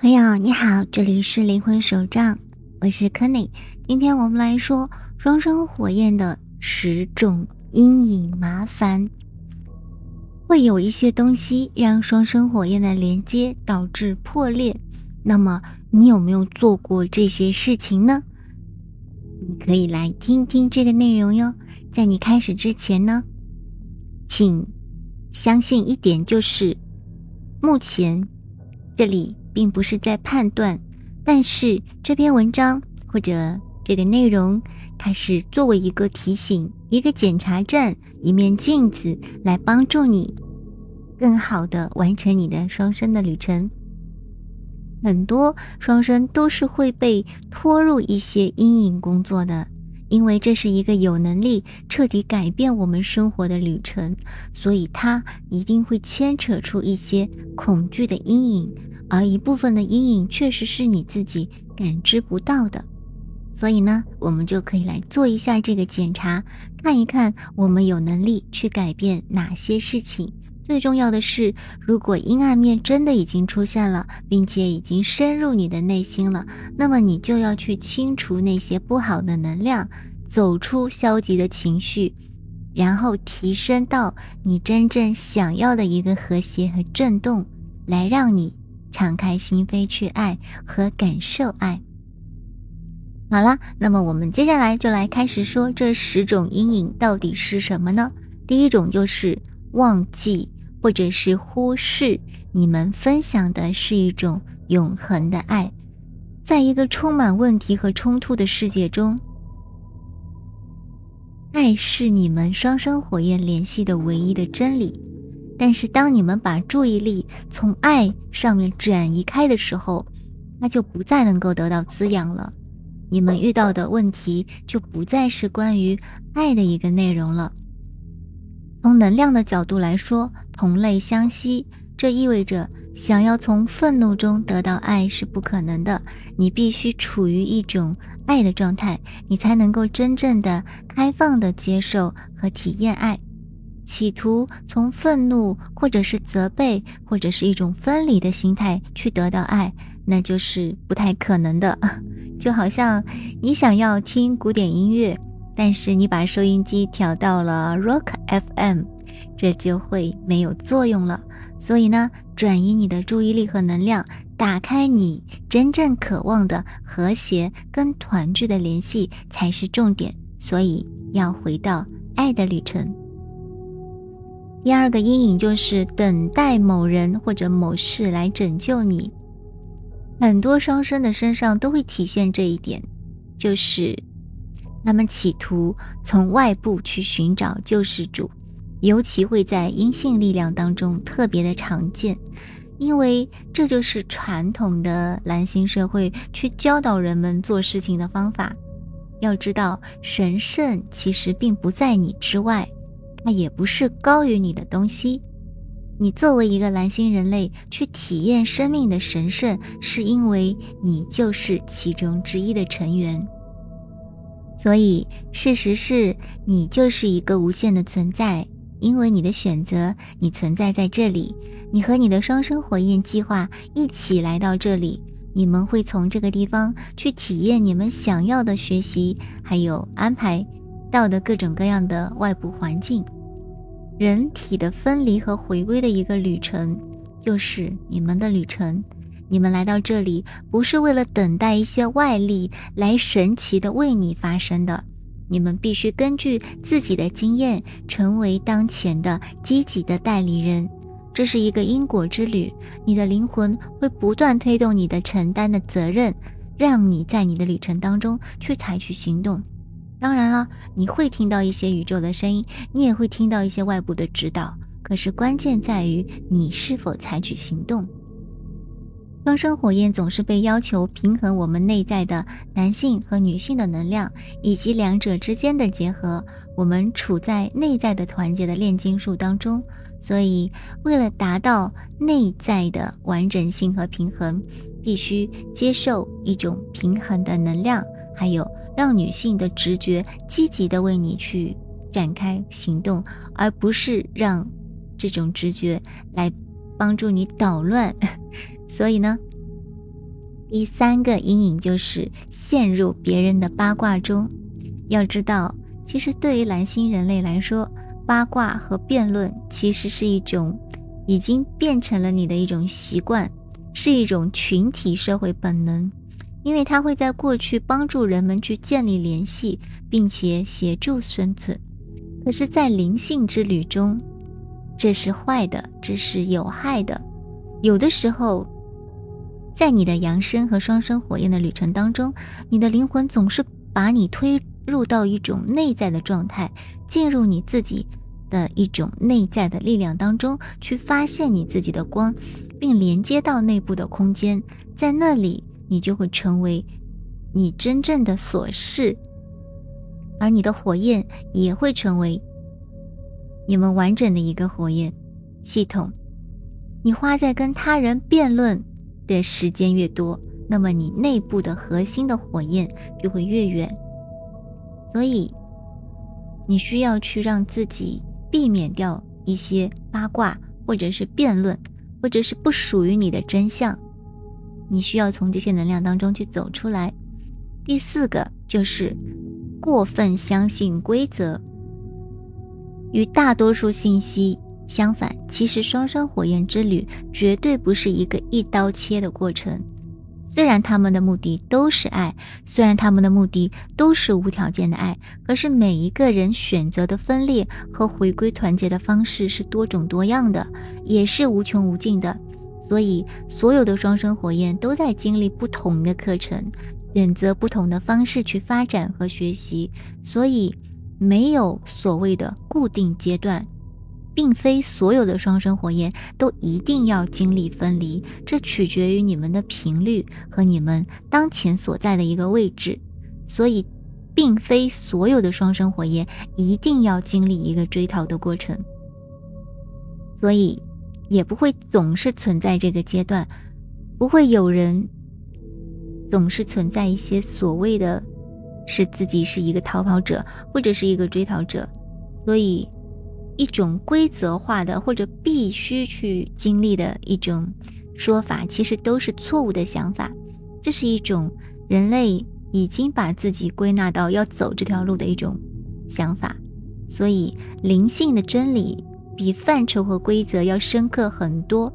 朋友你好，这里是灵魂手账，我是 k e n n y 今天我们来说双生火焰的十种阴影麻烦。会有一些东西让双生火焰的连接导致破裂，那么你有没有做过这些事情呢？你可以来听听这个内容哟。在你开始之前呢，请相信一点，就是目前这里。并不是在判断，但是这篇文章或者这个内容，它是作为一个提醒、一个检查站、一面镜子，来帮助你更好的完成你的双生的旅程。很多双生都是会被拖入一些阴影工作的，因为这是一个有能力彻底改变我们生活的旅程，所以它一定会牵扯出一些恐惧的阴影。而一部分的阴影确实是你自己感知不到的，所以呢，我们就可以来做一下这个检查，看一看我们有能力去改变哪些事情。最重要的是，如果阴暗面真的已经出现了，并且已经深入你的内心了，那么你就要去清除那些不好的能量，走出消极的情绪，然后提升到你真正想要的一个和谐和震动，来让你。敞开心扉去爱和感受爱。好了，那么我们接下来就来开始说这十种阴影到底是什么呢？第一种就是忘记或者是忽视你们分享的是一种永恒的爱，在一个充满问题和冲突的世界中，爱是你们双生火焰联系的唯一的真理。但是，当你们把注意力从爱上面转移开的时候，那就不再能够得到滋养了。你们遇到的问题就不再是关于爱的一个内容了。从能量的角度来说，同类相吸，这意味着想要从愤怒中得到爱是不可能的。你必须处于一种爱的状态，你才能够真正的开放的接受和体验爱。企图从愤怒，或者是责备，或者是一种分离的心态去得到爱，那就是不太可能的。就好像你想要听古典音乐，但是你把收音机调到了 Rock FM，这就会没有作用了。所以呢，转移你的注意力和能量，打开你真正渴望的和谐跟团聚的联系才是重点。所以要回到爱的旅程。第二个阴影就是等待某人或者某事来拯救你。很多双生的身上都会体现这一点，就是他们企图从外部去寻找救世主，尤其会在阴性力量当中特别的常见，因为这就是传统的蓝星社会去教导人们做事情的方法。要知道，神圣其实并不在你之外。那也不是高于你的东西。你作为一个蓝星人类去体验生命的神圣，是因为你就是其中之一的成员。所以，事实是你就是一个无限的存在，因为你的选择，你存在在这里。你和你的双生火焰计划一起来到这里，你们会从这个地方去体验你们想要的学习，还有安排。到的各种各样的外部环境，人体的分离和回归的一个旅程，就是你们的旅程。你们来到这里，不是为了等待一些外力来神奇的为你发生的。你们必须根据自己的经验，成为当前的积极的代理人。这是一个因果之旅，你的灵魂会不断推动你的承担的责任，让你在你的旅程当中去采取行动。当然了，你会听到一些宇宙的声音，你也会听到一些外部的指导。可是关键在于你是否采取行动。双生火焰总是被要求平衡我们内在的男性和女性的能量，以及两者之间的结合。我们处在内在的团结的炼金术当中，所以为了达到内在的完整性和平衡，必须接受一种平衡的能量，还有。让女性的直觉积极的为你去展开行动，而不是让这种直觉来帮助你捣乱。所以呢，第三个阴影就是陷入别人的八卦中。要知道，其实对于蓝星人类来说，八卦和辩论其实是一种已经变成了你的一种习惯，是一种群体社会本能，因为它会在过去帮助人们去建立联系，并且协助生存。可是，在灵性之旅中，这是坏的，这是有害的。有的时候。在你的扬升和双生火焰的旅程当中，你的灵魂总是把你推入到一种内在的状态，进入你自己的一种内在的力量当中，去发现你自己的光，并连接到内部的空间，在那里你就会成为你真正的所是，而你的火焰也会成为你们完整的一个火焰系统。你花在跟他人辩论。的时间越多，那么你内部的核心的火焰就会越远。所以，你需要去让自己避免掉一些八卦，或者是辩论，或者是不属于你的真相。你需要从这些能量当中去走出来。第四个就是过分相信规则，与大多数信息。相反，其实双生火焰之旅绝对不是一个一刀切的过程。虽然他们的目的都是爱，虽然他们的目的都是无条件的爱，可是每一个人选择的分裂和回归团结的方式是多种多样的，也是无穷无尽的。所以，所有的双生火焰都在经历不同的课程，选择不同的方式去发展和学习。所以，没有所谓的固定阶段。并非所有的双生火焰都一定要经历分离，这取决于你们的频率和你们当前所在的一个位置。所以，并非所有的双生火焰一定要经历一个追逃的过程。所以，也不会总是存在这个阶段，不会有人总是存在一些所谓的，是自己是一个逃跑者或者是一个追逃者。所以。一种规则化的或者必须去经历的一种说法，其实都是错误的想法。这是一种人类已经把自己归纳到要走这条路的一种想法。所以，灵性的真理比范畴和规则要深刻很多。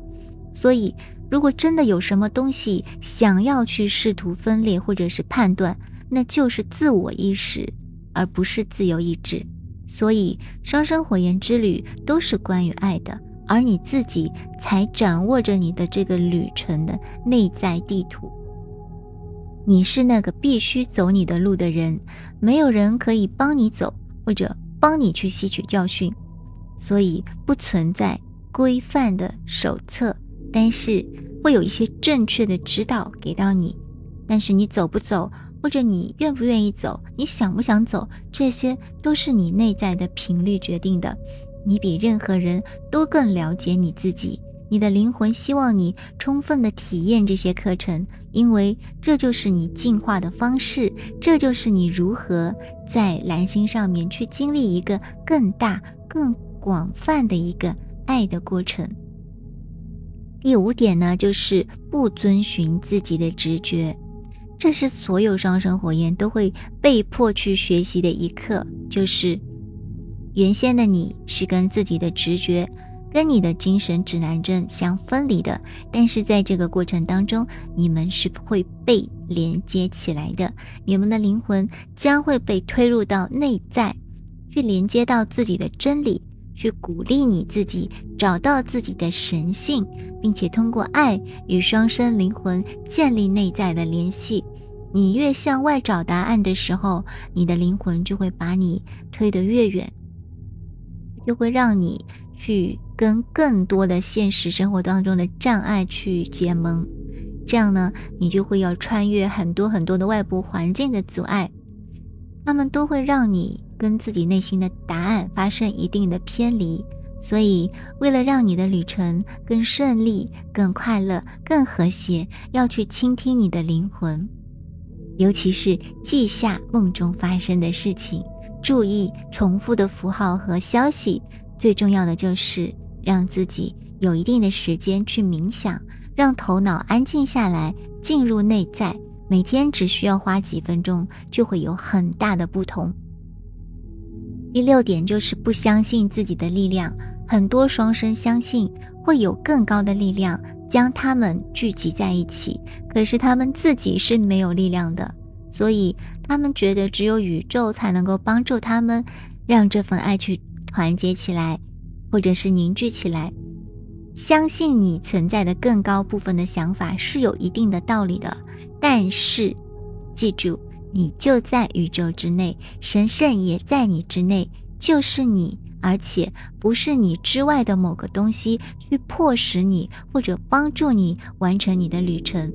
所以，如果真的有什么东西想要去试图分裂或者是判断，那就是自我意识，而不是自由意志。所以，双生火焰之旅都是关于爱的，而你自己才掌握着你的这个旅程的内在地图。你是那个必须走你的路的人，没有人可以帮你走，或者帮你去吸取教训。所以，不存在规范的手册，但是会有一些正确的指导给到你。但是，你走不走？或者你愿不愿意走，你想不想走，这些都是你内在的频率决定的。你比任何人都更了解你自己，你的灵魂希望你充分的体验这些课程，因为这就是你进化的方式，这就是你如何在蓝星上面去经历一个更大、更广泛的一个爱的过程。第五点呢，就是不遵循自己的直觉。这是所有双生火焰都会被迫去学习的一课，就是原先的你是跟自己的直觉、跟你的精神指南针相分离的，但是在这个过程当中，你们是会被连接起来的，你们的灵魂将会被推入到内在，去连接到自己的真理。去鼓励你自己找到自己的神性，并且通过爱与双生灵魂建立内在的联系。你越向外找答案的时候，你的灵魂就会把你推得越远，就会让你去跟更多的现实生活当中的障碍去结盟。这样呢，你就会要穿越很多很多的外部环境的阻碍，他们都会让你。跟自己内心的答案发生一定的偏离，所以为了让你的旅程更顺利、更快乐、更和谐，要去倾听你的灵魂，尤其是记下梦中发生的事情，注意重复的符号和消息。最重要的就是让自己有一定的时间去冥想，让头脑安静下来，进入内在，每天只需要花几分钟，就会有很大的不同。第六点就是不相信自己的力量，很多双生相信会有更高的力量将他们聚集在一起，可是他们自己是没有力量的，所以他们觉得只有宇宙才能够帮助他们，让这份爱去团结起来，或者是凝聚起来。相信你存在的更高部分的想法是有一定的道理的，但是记住。你就在宇宙之内，神圣也在你之内，就是你，而且不是你之外的某个东西去迫使你或者帮助你完成你的旅程。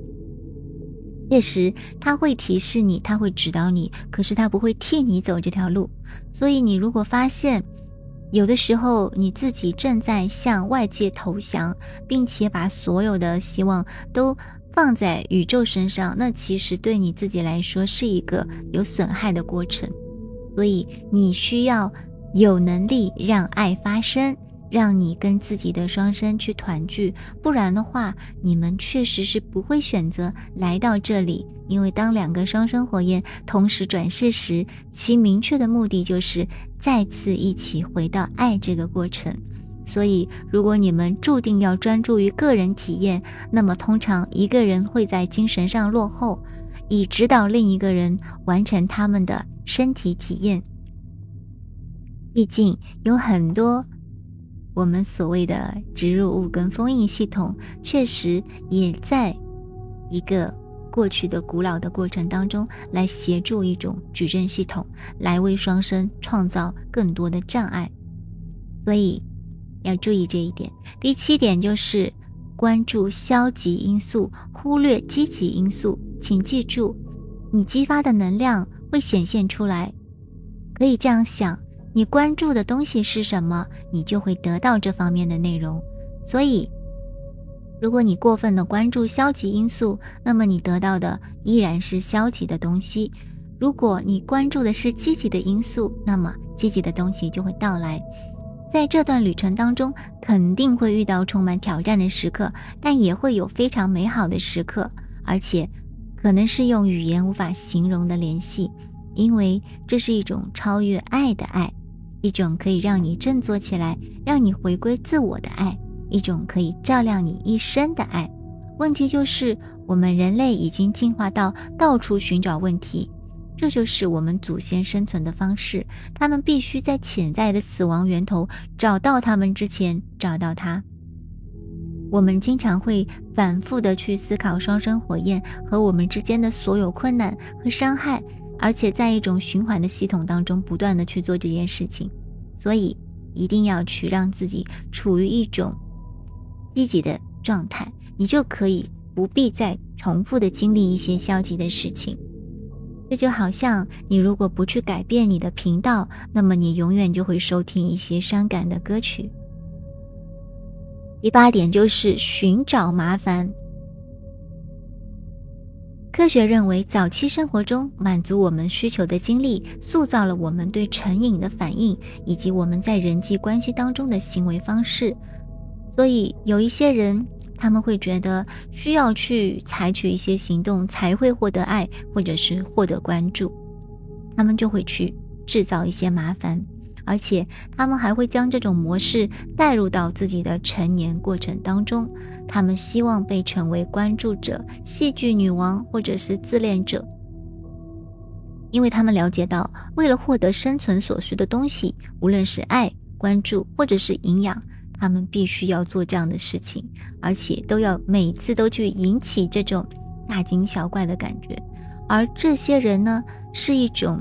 届时，他会提示你，他会指导你，可是他不会替你走这条路。所以，你如果发现有的时候你自己正在向外界投降，并且把所有的希望都。放在宇宙身上，那其实对你自己来说是一个有损害的过程，所以你需要有能力让爱发生，让你跟自己的双生去团聚，不然的话，你们确实是不会选择来到这里，因为当两个双生火焰同时转世时，其明确的目的就是再次一起回到爱这个过程。所以，如果你们注定要专注于个人体验，那么通常一个人会在精神上落后，以指导另一个人完成他们的身体体验。毕竟有很多我们所谓的植入物跟封印系统，确实也在一个过去的古老的过程当中来协助一种矩阵系统，来为双生创造更多的障碍。所以。要注意这一点。第七点就是关注消极因素，忽略积极因素。请记住，你激发的能量会显现出来。可以这样想：你关注的东西是什么，你就会得到这方面的内容。所以，如果你过分的关注消极因素，那么你得到的依然是消极的东西；如果你关注的是积极的因素，那么积极的东西就会到来。在这段旅程当中，肯定会遇到充满挑战的时刻，但也会有非常美好的时刻，而且可能是用语言无法形容的联系，因为这是一种超越爱的爱，一种可以让你振作起来、让你回归自我的爱，一种可以照亮你一生的爱。问题就是，我们人类已经进化到到处寻找问题。这就是我们祖先生存的方式。他们必须在潜在的死亡源头找到他们之前找到它。我们经常会反复的去思考双生火焰和我们之间的所有困难和伤害，而且在一种循环的系统当中不断的去做这件事情。所以一定要去让自己处于一种积极的状态，你就可以不必再重复的经历一些消极的事情。这就好像你如果不去改变你的频道，那么你永远就会收听一些伤感的歌曲。第八点就是寻找麻烦。科学认为，早期生活中满足我们需求的经历，塑造了我们对成瘾的反应，以及我们在人际关系当中的行为方式。所以，有一些人。他们会觉得需要去采取一些行动才会获得爱，或者是获得关注，他们就会去制造一些麻烦，而且他们还会将这种模式带入到自己的成年过程当中。他们希望被成为关注者、戏剧女王或者是自恋者，因为他们了解到，为了获得生存所需的东西，无论是爱、关注或者是营养。他们必须要做这样的事情，而且都要每次都去引起这种大惊小怪的感觉。而这些人呢，是一种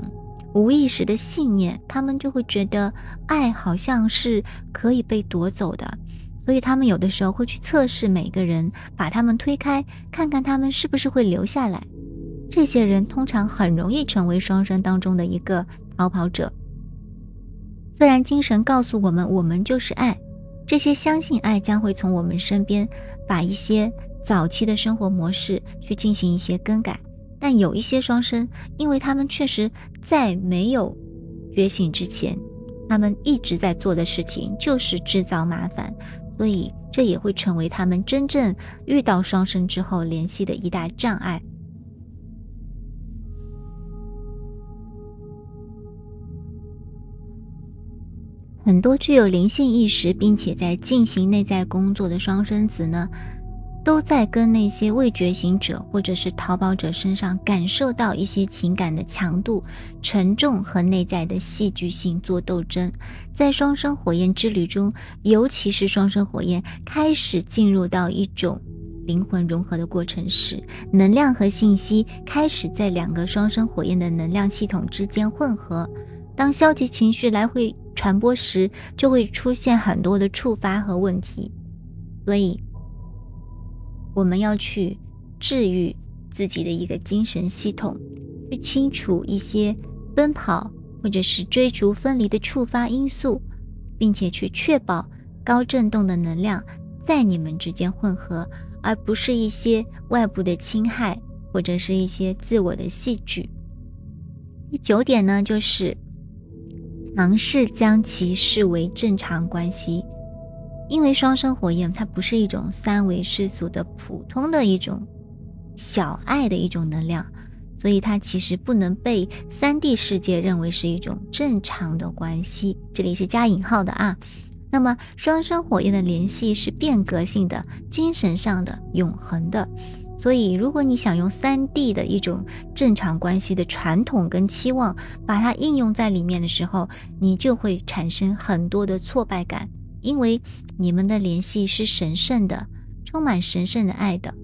无意识的信念，他们就会觉得爱好像是可以被夺走的，所以他们有的时候会去测试每个人，把他们推开，看看他们是不是会留下来。这些人通常很容易成为双生当中的一个逃跑者。虽然精神告诉我们，我们就是爱。这些相信爱将会从我们身边把一些早期的生活模式去进行一些更改，但有一些双生，因为他们确实在没有觉醒之前，他们一直在做的事情就是制造麻烦，所以这也会成为他们真正遇到双生之后联系的一大障碍。很多具有灵性意识并且在进行内在工作的双生子呢。都在跟那些未觉醒者或者是逃跑者身上感受到一些情感的强度、沉重和内在的戏剧性做斗争。在双生火焰之旅中，尤其是双生火焰开始进入到一种灵魂融合的过程时，能量和信息开始在两个双生火焰的能量系统之间混合。当消极情绪来回传播时，就会出现很多的触发和问题。所以。我们要去治愈自己的一个精神系统，去清除一些奔跑或者是追逐分离的触发因素，并且去确保高振动的能量在你们之间混合，而不是一些外部的侵害或者是一些自我的戏剧。第九点呢，就是尝试将其视为正常关系。因为双生火焰，它不是一种三维世俗的普通的一种小爱的一种能量，所以它其实不能被三 D 世界认为是一种正常的关系。这里是加引号的啊。那么双生火焰的联系是变革性的、精神上的、永恒的。所以，如果你想用三 D 的一种正常关系的传统跟期望把它应用在里面的时候，你就会产生很多的挫败感。因为你们的联系是神圣的，充满神圣的爱的。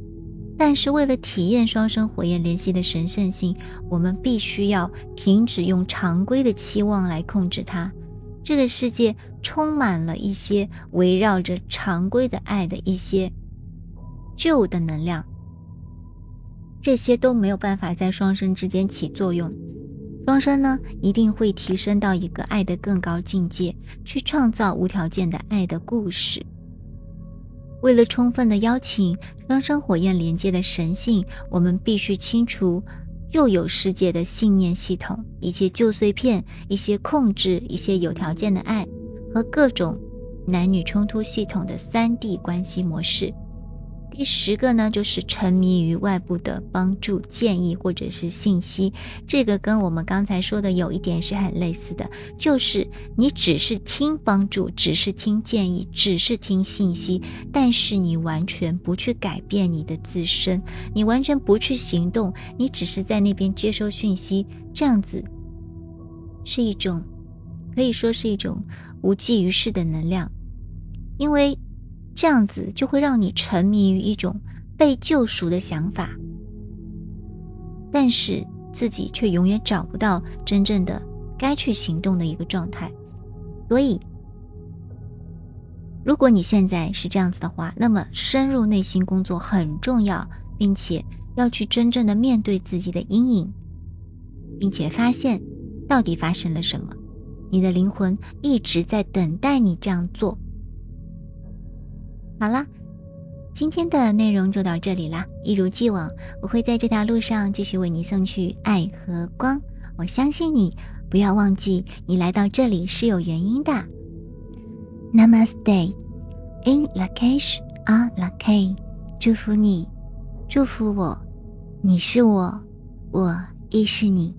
但是为了体验双生火焰联系的神圣性，我们必须要停止用常规的期望来控制它。这个世界充满了一些围绕着常规的爱的一些旧的能量，这些都没有办法在双生之间起作用。双生呢，一定会提升到一个爱的更高境界，去创造无条件的爱的故事。为了充分的邀请双生火焰连接的神性，我们必须清除旧有世界的信念系统，一些旧碎片，一些控制，一些有条件的爱和各种男女冲突系统的三 D 关系模式。第十个呢，就是沉迷于外部的帮助、建议或者是信息。这个跟我们刚才说的有一点是很类似的，就是你只是听帮助，只是听建议，只是听信息，但是你完全不去改变你的自身，你完全不去行动，你只是在那边接收讯息，这样子是一种可以说是一种无济于事的能量，因为。这样子就会让你沉迷于一种被救赎的想法，但是自己却永远找不到真正的该去行动的一个状态。所以，如果你现在是这样子的话，那么深入内心工作很重要，并且要去真正的面对自己的阴影，并且发现到底发生了什么。你的灵魂一直在等待你这样做。好了，今天的内容就到这里啦。一如既往，我会在这条路上继续为你送去爱和光。我相信你，不要忘记你来到这里是有原因的。Namaste，In Lakesh a Lake，祝福你，祝福我，你是我，我亦是你。